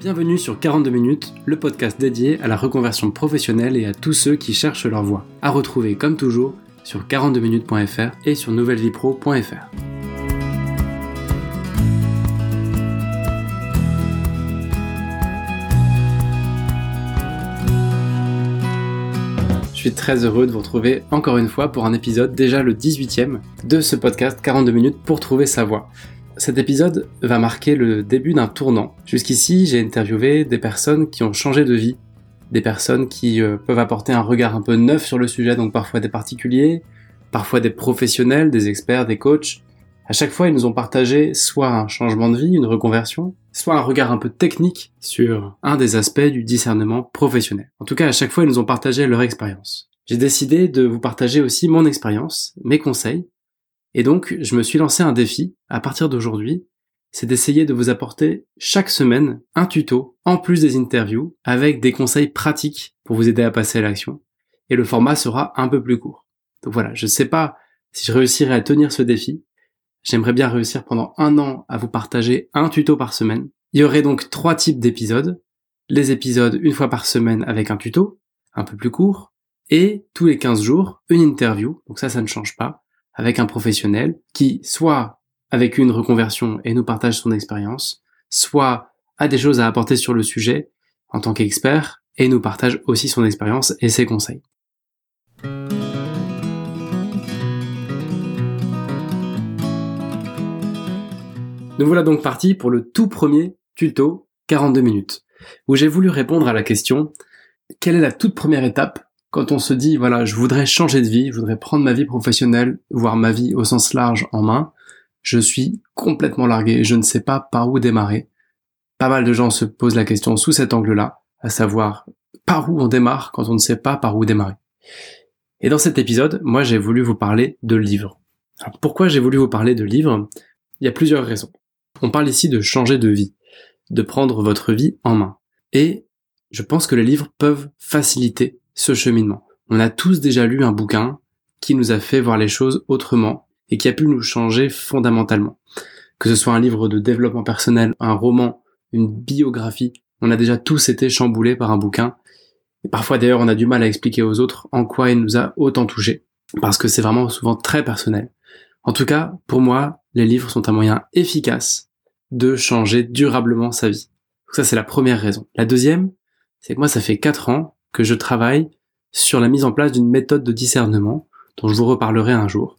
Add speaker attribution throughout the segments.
Speaker 1: Bienvenue sur 42 minutes, le podcast dédié à la reconversion professionnelle et à tous ceux qui cherchent leur voie. À retrouver comme toujours sur 42minutes.fr et sur nouvellevipro.fr. Je suis très heureux de vous retrouver encore une fois pour un épisode, déjà le 18e, de ce podcast 42 minutes pour trouver sa voie. Cet épisode va marquer le début d'un tournant. Jusqu'ici, j'ai interviewé des personnes qui ont changé de vie, des personnes qui euh, peuvent apporter un regard un peu neuf sur le sujet, donc parfois des particuliers, parfois des professionnels, des experts, des coachs. À chaque fois, ils nous ont partagé soit un changement de vie, une reconversion, soit un regard un peu technique sur un des aspects du discernement professionnel. En tout cas, à chaque fois, ils nous ont partagé leur expérience. J'ai décidé de vous partager aussi mon expérience, mes conseils, et donc, je me suis lancé un défi à partir d'aujourd'hui, c'est d'essayer de vous apporter chaque semaine un tuto, en plus des interviews, avec des conseils pratiques pour vous aider à passer à l'action. Et le format sera un peu plus court. Donc voilà, je ne sais pas si je réussirai à tenir ce défi. J'aimerais bien réussir pendant un an à vous partager un tuto par semaine. Il y aurait donc trois types d'épisodes. Les épisodes une fois par semaine avec un tuto, un peu plus court, et tous les 15 jours, une interview. Donc ça, ça ne change pas avec un professionnel qui soit avec une reconversion et nous partage son expérience, soit a des choses à apporter sur le sujet en tant qu'expert et nous partage aussi son expérience et ses conseils. Nous voilà donc partis pour le tout premier tuto 42 minutes, où j'ai voulu répondre à la question quelle est la toute première étape quand on se dit voilà, je voudrais changer de vie, je voudrais prendre ma vie professionnelle, voire ma vie au sens large en main, je suis complètement largué, je ne sais pas par où démarrer. Pas mal de gens se posent la question sous cet angle-là, à savoir par où on démarre quand on ne sait pas par où démarrer. Et dans cet épisode, moi j'ai voulu vous parler de livres. Alors, pourquoi j'ai voulu vous parler de livres? Il y a plusieurs raisons. On parle ici de changer de vie, de prendre votre vie en main. Et je pense que les livres peuvent faciliter ce cheminement. On a tous déjà lu un bouquin qui nous a fait voir les choses autrement et qui a pu nous changer fondamentalement. Que ce soit un livre de développement personnel, un roman, une biographie, on a déjà tous été chamboulés par un bouquin. Et parfois d'ailleurs on a du mal à expliquer aux autres en quoi il nous a autant touché. Parce que c'est vraiment souvent très personnel. En tout cas, pour moi, les livres sont un moyen efficace de changer durablement sa vie. ça c'est la première raison. La deuxième, c'est que moi ça fait quatre ans que je travaille sur la mise en place d'une méthode de discernement dont je vous reparlerai un jour.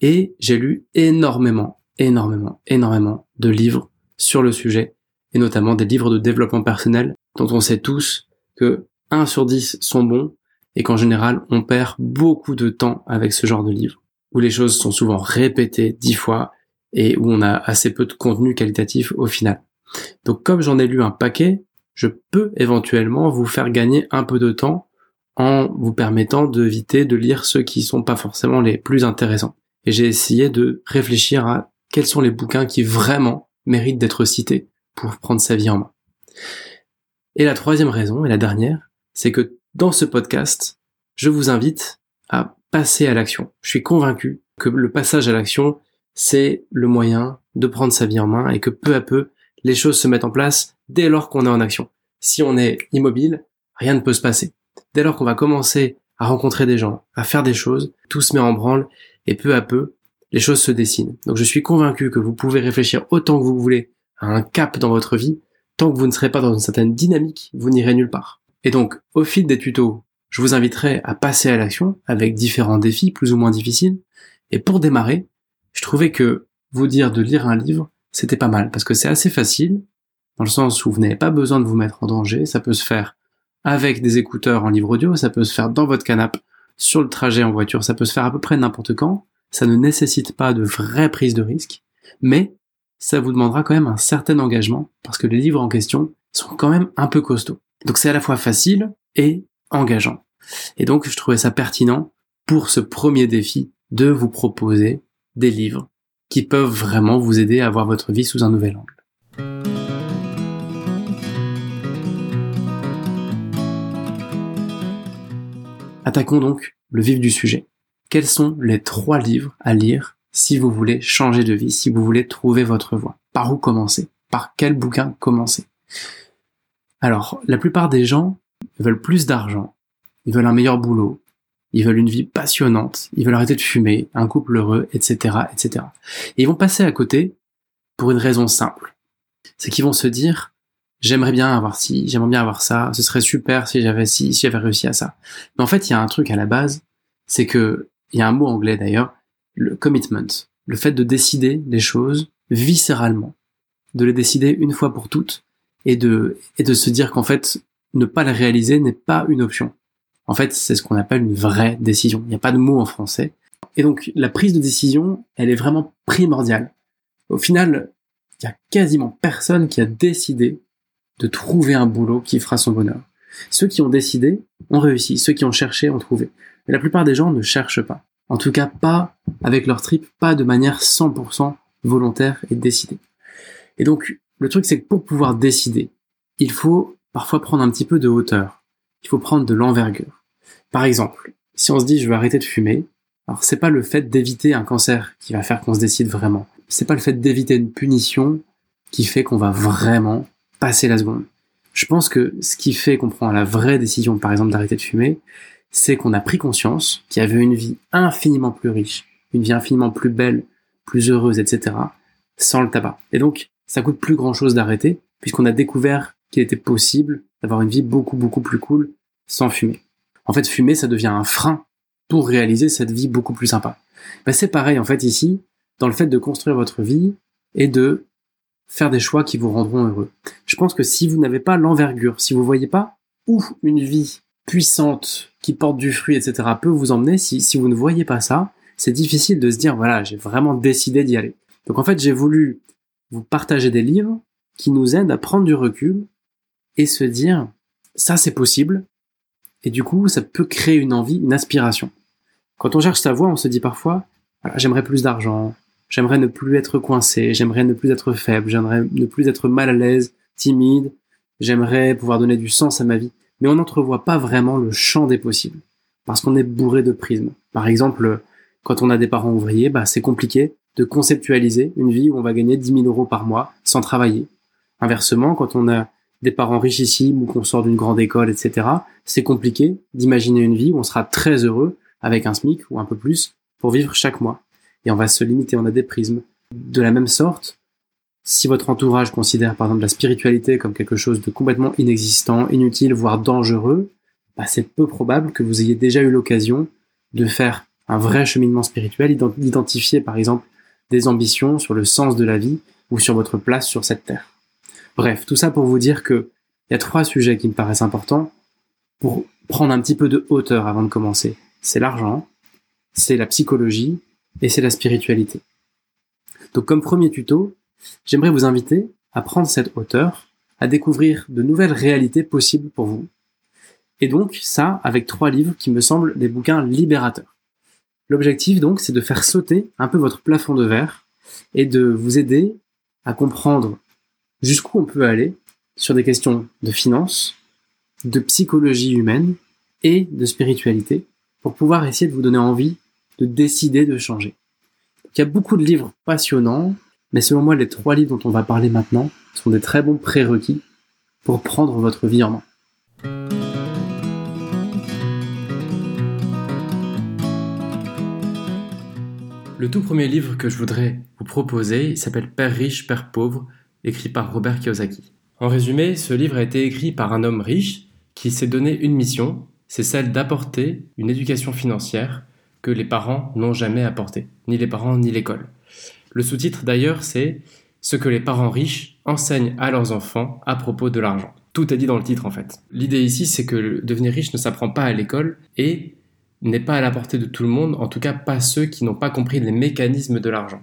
Speaker 1: Et j'ai lu énormément, énormément, énormément de livres sur le sujet, et notamment des livres de développement personnel dont on sait tous que 1 sur 10 sont bons et qu'en général on perd beaucoup de temps avec ce genre de livres, où les choses sont souvent répétées dix fois et où on a assez peu de contenu qualitatif au final. Donc comme j'en ai lu un paquet, je peux éventuellement vous faire gagner un peu de temps en vous permettant d'éviter de lire ceux qui sont pas forcément les plus intéressants. Et j'ai essayé de réfléchir à quels sont les bouquins qui vraiment méritent d'être cités pour prendre sa vie en main. Et la troisième raison, et la dernière, c'est que dans ce podcast, je vous invite à passer à l'action. Je suis convaincu que le passage à l'action, c'est le moyen de prendre sa vie en main et que peu à peu, les choses se mettent en place dès lors qu'on est en action. Si on est immobile, rien ne peut se passer. Dès lors qu'on va commencer à rencontrer des gens, à faire des choses, tout se met en branle et peu à peu, les choses se dessinent. Donc je suis convaincu que vous pouvez réfléchir autant que vous voulez à un cap dans votre vie, tant que vous ne serez pas dans une certaine dynamique, vous n'irez nulle part. Et donc, au fil des tutos, je vous inviterai à passer à l'action avec différents défis plus ou moins difficiles. Et pour démarrer, je trouvais que vous dire de lire un livre, c'était pas mal parce que c'est assez facile, dans le sens où vous n'avez pas besoin de vous mettre en danger, ça peut se faire avec des écouteurs en livre audio, ça peut se faire dans votre canapé, sur le trajet en voiture, ça peut se faire à peu près n'importe quand, ça ne nécessite pas de vraie prise de risque, mais ça vous demandera quand même un certain engagement, parce que les livres en question sont quand même un peu costauds. Donc c'est à la fois facile et engageant. Et donc je trouvais ça pertinent pour ce premier défi de vous proposer des livres qui peuvent vraiment vous aider à voir votre vie sous un nouvel angle. Attaquons donc le vif du sujet. Quels sont les trois livres à lire si vous voulez changer de vie, si vous voulez trouver votre voie? Par où commencer? Par quel bouquin commencer? Alors, la plupart des gens veulent plus d'argent, ils veulent un meilleur boulot, ils veulent une vie passionnante, ils veulent arrêter de fumer, un couple heureux, etc., etc. Et ils vont passer à côté pour une raison simple. C'est qu'ils vont se dire, j'aimerais bien avoir ci, j'aimerais bien avoir ça, ce serait super si j'avais ci, si j'avais réussi à ça. Mais en fait, il y a un truc à la base, c'est que, il y a un mot anglais d'ailleurs, le commitment, le fait de décider des choses viscéralement, de les décider une fois pour toutes, et de, et de se dire qu'en fait, ne pas les réaliser n'est pas une option. En fait, c'est ce qu'on appelle une vraie décision. Il n'y a pas de mot en français. Et donc, la prise de décision, elle est vraiment primordiale. Au final, il y a quasiment personne qui a décidé de trouver un boulot qui fera son bonheur. Ceux qui ont décidé ont réussi, ceux qui ont cherché ont trouvé. Mais la plupart des gens ne cherchent pas. En tout cas, pas avec leur trip, pas de manière 100% volontaire et décidée. Et donc, le truc, c'est que pour pouvoir décider, il faut parfois prendre un petit peu de hauteur. Il faut prendre de l'envergure. Par exemple, si on se dit je veux arrêter de fumer, alors c'est pas le fait d'éviter un cancer qui va faire qu'on se décide vraiment. C'est pas le fait d'éviter une punition qui fait qu'on va vraiment passer la seconde. Je pense que ce qui fait qu'on prend la vraie décision, par exemple, d'arrêter de fumer, c'est qu'on a pris conscience qu'il y avait une vie infiniment plus riche, une vie infiniment plus belle, plus heureuse, etc., sans le tabac. Et donc, ça coûte plus grand chose d'arrêter, puisqu'on a découvert qu'il était possible d'avoir une vie beaucoup, beaucoup plus cool sans fumer. En fait, fumer, ça devient un frein pour réaliser cette vie beaucoup plus sympa. Ben, c'est pareil, en fait, ici, dans le fait de construire votre vie et de faire des choix qui vous rendront heureux. Je pense que si vous n'avez pas l'envergure, si vous voyez pas où une vie puissante qui porte du fruit, etc., peut vous emmener, si, si vous ne voyez pas ça, c'est difficile de se dire, voilà, j'ai vraiment décidé d'y aller. Donc en fait, j'ai voulu vous partager des livres qui nous aident à prendre du recul et se dire, ça c'est possible, et du coup, ça peut créer une envie, une aspiration. Quand on cherche sa voie, on se dit parfois, j'aimerais plus d'argent, j'aimerais ne plus être coincé, j'aimerais ne plus être faible, j'aimerais ne plus être mal à l'aise, timide, j'aimerais pouvoir donner du sens à ma vie. Mais on n'entrevoit pas vraiment le champ des possibles, parce qu'on est bourré de prismes. Par exemple, quand on a des parents ouvriers, bah, c'est compliqué de conceptualiser une vie où on va gagner 10 000 euros par mois sans travailler. Inversement, quand on a des parents richissimes ou qu'on sort d'une grande école, etc., c'est compliqué d'imaginer une vie où on sera très heureux avec un SMIC ou un peu plus pour vivre chaque mois. Et on va se limiter, on a des prismes. De la même sorte, si votre entourage considère par exemple la spiritualité comme quelque chose de complètement inexistant, inutile, voire dangereux, bah, c'est peu probable que vous ayez déjà eu l'occasion de faire un vrai cheminement spirituel, d'identifier par exemple des ambitions sur le sens de la vie ou sur votre place sur cette terre. Bref, tout ça pour vous dire que il y a trois sujets qui me paraissent importants pour prendre un petit peu de hauteur avant de commencer. C'est l'argent, c'est la psychologie et c'est la spiritualité. Donc comme premier tuto, j'aimerais vous inviter à prendre cette hauteur, à découvrir de nouvelles réalités possibles pour vous. Et donc ça avec trois livres qui me semblent des bouquins libérateurs. L'objectif donc c'est de faire sauter un peu votre plafond de verre et de vous aider à comprendre jusqu'où on peut aller sur des questions de finance, de psychologie humaine et de spiritualité pour pouvoir essayer de vous donner envie de décider de changer. Il y a beaucoup de livres passionnants, mais selon moi, les trois livres dont on va parler maintenant sont des très bons prérequis pour prendre votre vie en main. Le tout premier livre que je voudrais vous proposer, s'appelle Père riche, Père pauvre écrit par Robert Kiyosaki. En résumé, ce livre a été écrit par un homme riche qui s'est donné une mission, c'est celle d'apporter une éducation financière que les parents n'ont jamais apportée, ni les parents ni l'école. Le sous-titre d'ailleurs, c'est ce que les parents riches enseignent à leurs enfants à propos de l'argent. Tout est dit dans le titre en fait. L'idée ici, c'est que devenir riche ne s'apprend pas à l'école et n'est pas à la portée de tout le monde, en tout cas pas ceux qui n'ont pas compris les mécanismes de l'argent.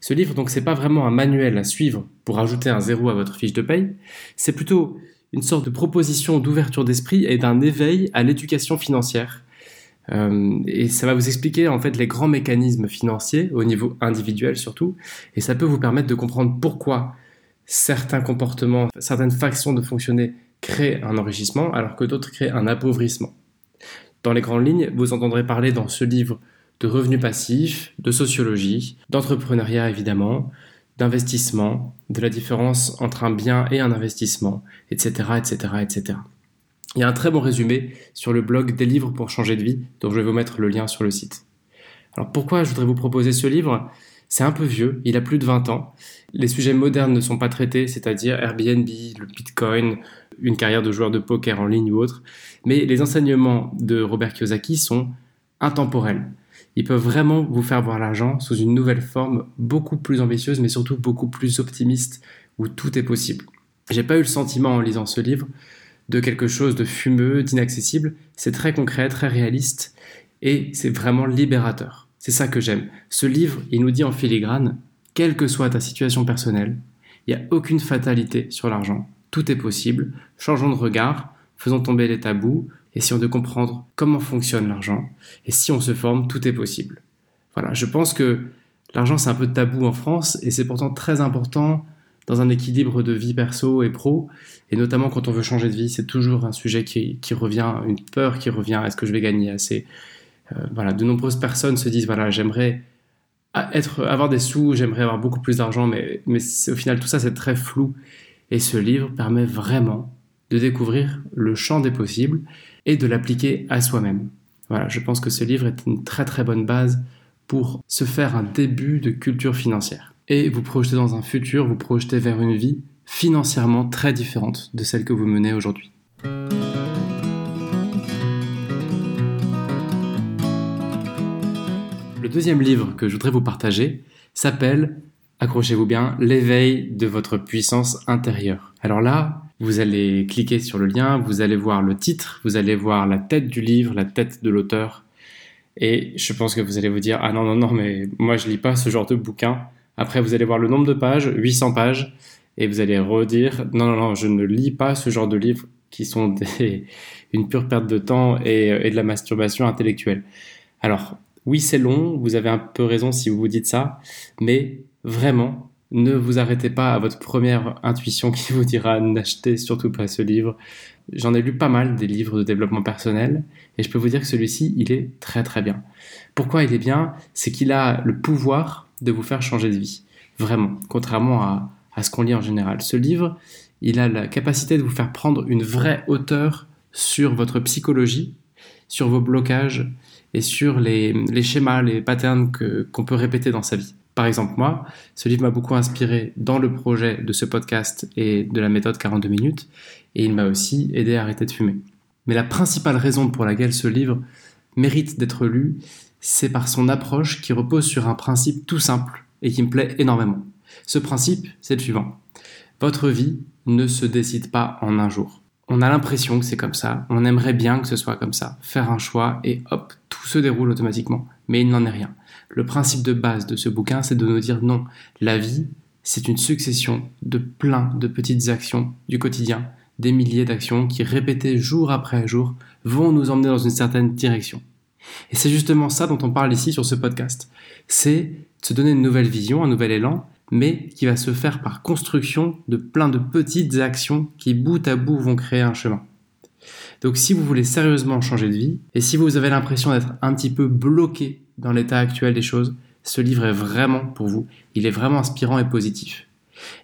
Speaker 1: Ce livre, donc, c'est pas vraiment un manuel à suivre pour ajouter un zéro à votre fiche de paye. C'est plutôt une sorte de proposition d'ouverture d'esprit et d'un éveil à l'éducation financière. Euh, et ça va vous expliquer en fait les grands mécanismes financiers au niveau individuel surtout, et ça peut vous permettre de comprendre pourquoi certains comportements, certaines factions de fonctionner créent un enrichissement alors que d'autres créent un appauvrissement. Dans les grandes lignes, vous entendrez parler dans ce livre de revenus passifs, de sociologie, d'entrepreneuriat évidemment, d'investissement, de la différence entre un bien et un investissement, etc., etc., etc. Il y a un très bon résumé sur le blog des livres pour changer de vie, dont je vais vous mettre le lien sur le site. Alors pourquoi je voudrais vous proposer ce livre? C'est un peu vieux, il a plus de 20 ans. Les sujets modernes ne sont pas traités, c'est-à-dire Airbnb, le Bitcoin, une carrière de joueur de poker en ligne ou autre. Mais les enseignements de Robert Kiyosaki sont intemporels. Ils peuvent vraiment vous faire voir l'argent sous une nouvelle forme beaucoup plus ambitieuse, mais surtout beaucoup plus optimiste, où tout est possible. J'ai pas eu le sentiment en lisant ce livre de quelque chose de fumeux, d'inaccessible. C'est très concret, très réaliste, et c'est vraiment libérateur. C'est ça que j'aime. Ce livre, il nous dit en filigrane, quelle que soit ta situation personnelle, il n'y a aucune fatalité sur l'argent. Tout est possible. Changeons de regard, faisons tomber les tabous, essayons de comprendre comment fonctionne l'argent. Et si on se forme, tout est possible. Voilà, je pense que l'argent c'est un peu tabou en France et c'est pourtant très important dans un équilibre de vie perso et pro, et notamment quand on veut changer de vie, c'est toujours un sujet qui, revient, une peur qui revient, est-ce que je vais gagner assez? Euh, Voilà, de nombreuses personnes se disent, voilà, j'aimerais être, avoir des sous, j'aimerais avoir beaucoup plus d'argent, mais, mais au final tout ça c'est très flou, et ce livre permet vraiment de découvrir le champ des possibles et de l'appliquer à soi-même. Voilà, je pense que ce livre est une très très bonne base pour se faire un début de culture financière et vous projeter dans un futur, vous projeter vers une vie financièrement très différente de celle que vous menez aujourd'hui. Le deuxième livre que je voudrais vous partager s'appelle, accrochez-vous bien, L'éveil de votre puissance intérieure. Alors là, vous allez cliquer sur le lien, vous allez voir le titre, vous allez voir la tête du livre, la tête de l'auteur, et je pense que vous allez vous dire, ah non, non, non, mais moi je lis pas ce genre de bouquin. Après, vous allez voir le nombre de pages, 800 pages, et vous allez redire non, non, non, je ne lis pas ce genre de livres qui sont une pure perte de temps et, et de la masturbation intellectuelle. Alors, oui, c'est long, vous avez un peu raison si vous vous dites ça, mais vraiment, ne vous arrêtez pas à votre première intuition qui vous dira n'achetez surtout pas ce livre. J'en ai lu pas mal des livres de développement personnel et je peux vous dire que celui-ci, il est très très bien. Pourquoi il est bien? C'est qu'il a le pouvoir de vous faire changer de vie. Vraiment, contrairement à, ce qu'on lit en général. Ce livre, il a la capacité de vous faire prendre une vraie hauteur sur votre psychologie, sur vos blocages et sur les, schémas, les patterns qu'on peut répéter dans sa vie. Par exemple, moi, ce livre m'a beaucoup inspiré dans le projet de ce podcast et de la méthode 42 minutes, et il m'a aussi aidé à arrêter de fumer. Mais la principale raison pour laquelle ce livre mérite d'être lu, c'est par son approche qui repose sur un principe tout simple et qui me plaît énormément. Ce principe, c'est le suivant. Votre vie ne se décide pas en un jour. On a l'impression que c'est comme ça, on aimerait bien que ce soit comme ça, faire un choix et hop, tout se déroule automatiquement. Mais il n'en est rien. Le principe de base de ce bouquin, c'est de nous dire non, la vie, c'est une succession de plein de petites actions du quotidien, des milliers d'actions qui, répétées jour après jour, vont nous emmener dans une certaine direction. Et c'est justement ça dont on parle ici sur ce podcast. C'est de se donner une nouvelle vision, un nouvel élan, mais qui va se faire par construction de plein de petites actions qui bout à bout vont créer un chemin. Donc si vous voulez sérieusement changer de vie, et si vous avez l'impression d'être un petit peu bloqué dans l'état actuel des choses, ce livre est vraiment pour vous. Il est vraiment inspirant et positif.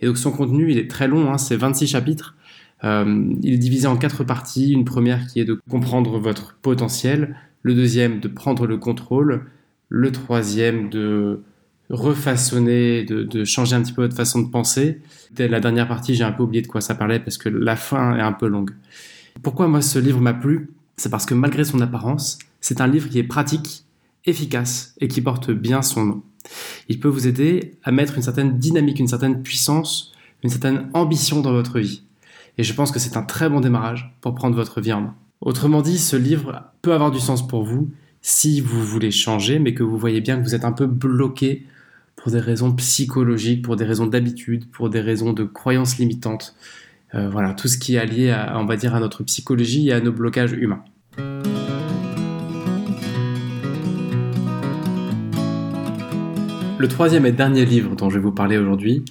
Speaker 1: Et donc son contenu, il est très long, hein, c'est 26 chapitres. Euh, il est divisé en quatre parties. Une première qui est de comprendre votre potentiel, le deuxième de prendre le contrôle, le troisième de refaçonner, de, changer un petit peu votre façon de penser. La dernière partie, j'ai un peu oublié de quoi ça parlait parce que la fin est un peu longue. Pourquoi moi ce livre m'a plu? C'est parce que malgré son apparence, c'est un livre qui est pratique, efficace et qui porte bien son nom. Il peut vous aider à mettre une certaine dynamique, une certaine puissance, une certaine ambition dans votre vie. Et je pense que c'est un très bon démarrage pour prendre votre vie en main. Autrement dit, ce livre peut avoir du sens pour vous si vous voulez changer, mais que vous voyez bien que vous êtes un peu bloqué pour des raisons psychologiques, pour des raisons d'habitude, pour des raisons de croyances limitantes. Euh, voilà, tout ce qui est lié à, on va dire, à notre psychologie et à nos blocages humains. Le troisième et dernier livre dont je vais vous parler aujourd'hui,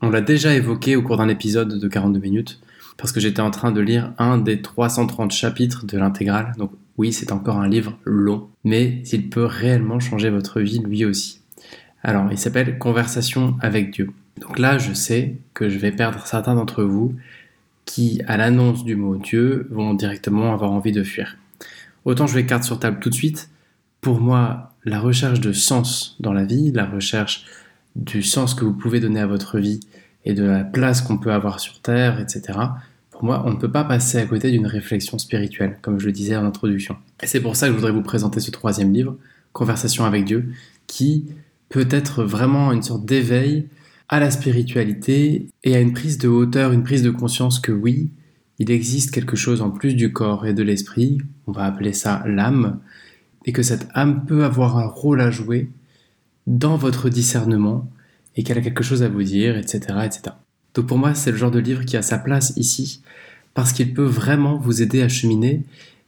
Speaker 1: on l'a déjà évoqué au cours d'un épisode de 42 minutes parce que j'étais en train de lire un des 330 chapitres de l'intégrale. Donc oui, c'est encore un livre long, mais il peut réellement changer votre vie lui aussi. Alors, il s'appelle Conversation avec Dieu. Donc là, je sais que je vais perdre certains d'entre vous qui, à l'annonce du mot Dieu, vont directement avoir envie de fuir. Autant je vais carte sur table tout de suite. Pour moi, la recherche de sens dans la vie, la recherche du sens que vous pouvez donner à votre vie et de la place qu'on peut avoir sur Terre, etc. Pour moi, on ne peut pas passer à côté d'une réflexion spirituelle, comme je le disais en introduction. Et c'est pour ça que je voudrais vous présenter ce troisième livre, Conversation avec Dieu, qui peut être vraiment une sorte d'éveil à la spiritualité et à une prise de hauteur, une prise de conscience que oui, il existe quelque chose en plus du corps et de l'esprit, on va appeler ça l'âme, et que cette âme peut avoir un rôle à jouer dans votre discernement et qu'elle a quelque chose à vous dire, etc. etc. Donc pour moi, c'est le genre de livre qui a sa place ici, parce qu'il peut vraiment vous aider à cheminer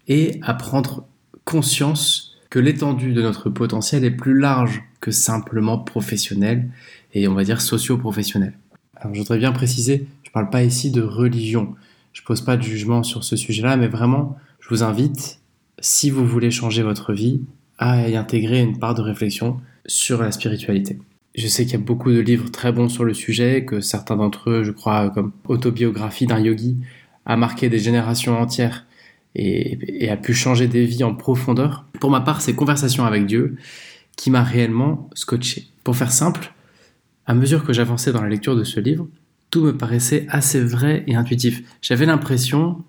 Speaker 1: et à prendre conscience que l'étendue de notre potentiel est plus large que simplement professionnel et on va dire socio-professionnel. Alors je voudrais bien préciser, je ne parle pas ici de religion, je ne pose pas de jugement sur ce sujet-là, mais vraiment, je vous invite, si vous voulez changer votre vie, à y intégrer une part de réflexion sur la spiritualité. Je sais qu'il y a beaucoup de livres très bons sur le sujet, que certains d'entre eux, je crois, comme Autobiographie d'un yogi, a marqué des générations entières et, a pu changer des vies en profondeur. Pour ma part, c'est Conversation avec Dieu qui m'a réellement scotché. Pour faire simple, à mesure que j'avançais dans la lecture de ce livre, tout me paraissait assez vrai et intuitif. J'avais l'impression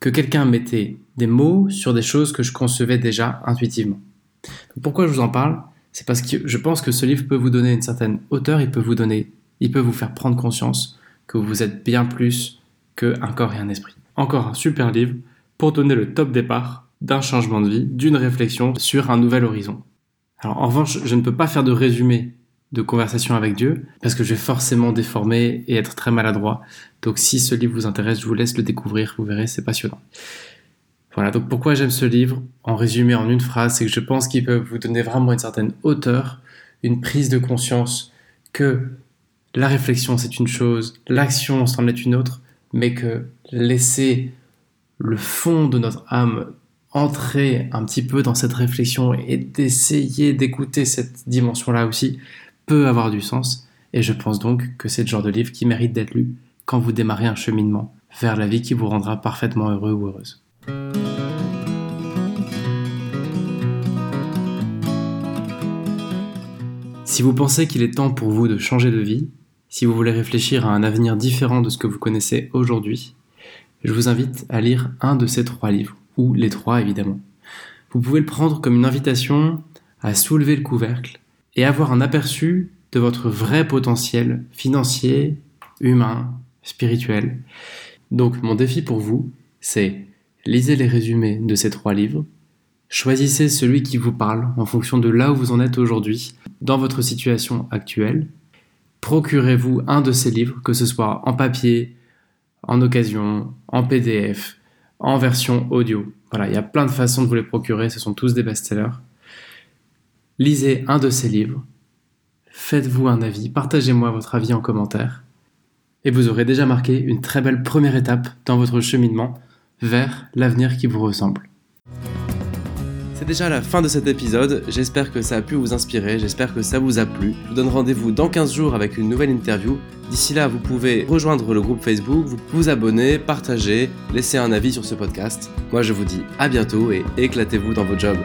Speaker 1: que quelqu'un mettait des mots sur des choses que je concevais déjà intuitivement. pourquoi je vous en parle? C'est parce que je pense que ce livre peut vous donner une certaine hauteur, il peut vous donner, il peut vous faire prendre conscience que vous êtes bien plus qu'un corps et un esprit. Encore un super livre pour donner le top départ d'un changement de vie, d'une réflexion sur un nouvel horizon. Alors en revanche, je ne peux pas faire de résumé de conversation avec Dieu parce que je vais forcément déformer et être très maladroit. Donc si ce livre vous intéresse, je vous laisse le découvrir, vous verrez, c'est passionnant. Voilà, donc pourquoi j'aime ce livre En résumé en une phrase, c'est que je pense qu'il peut vous donner vraiment une certaine hauteur, une prise de conscience que la réflexion c'est une chose, l'action c'en est une autre, mais que laisser le fond de notre âme entrer un petit peu dans cette réflexion et d'essayer d'écouter cette dimension-là aussi peut avoir du sens. Et je pense donc que c'est le genre de livre qui mérite d'être lu quand vous démarrez un cheminement vers la vie qui vous rendra parfaitement heureux ou heureuse. Si vous pensez qu'il est temps pour vous de changer de vie, si vous voulez réfléchir à un avenir différent de ce que vous connaissez aujourd'hui, je vous invite à lire un de ces trois livres, ou les trois évidemment. Vous pouvez le prendre comme une invitation à soulever le couvercle et avoir un aperçu de votre vrai potentiel financier, humain, spirituel. Donc mon défi pour vous, c'est lisez les résumés de ces trois livres, choisissez celui qui vous parle en fonction de là où vous en êtes aujourd'hui, dans votre situation actuelle, procurez-vous un de ces livres, que ce soit en papier, en occasion, en PDF, en version audio. Voilà, il y a plein de façons de vous les procurer, ce sont tous des best-sellers. Lisez un de ces livres, faites-vous un avis, partagez-moi votre avis en commentaire, et vous aurez déjà marqué une très belle première étape dans votre cheminement vers l'avenir qui vous ressemble. C'est déjà la fin de cet épisode, j'espère que ça a pu vous inspirer, j'espère que ça vous a plu. Je vous donne rendez-vous dans 15 jours avec une nouvelle interview. D'ici là, vous pouvez rejoindre le groupe Facebook, vous abonner, partager, laisser un avis sur ce podcast. Moi je vous dis à bientôt et éclatez-vous dans vos jobs.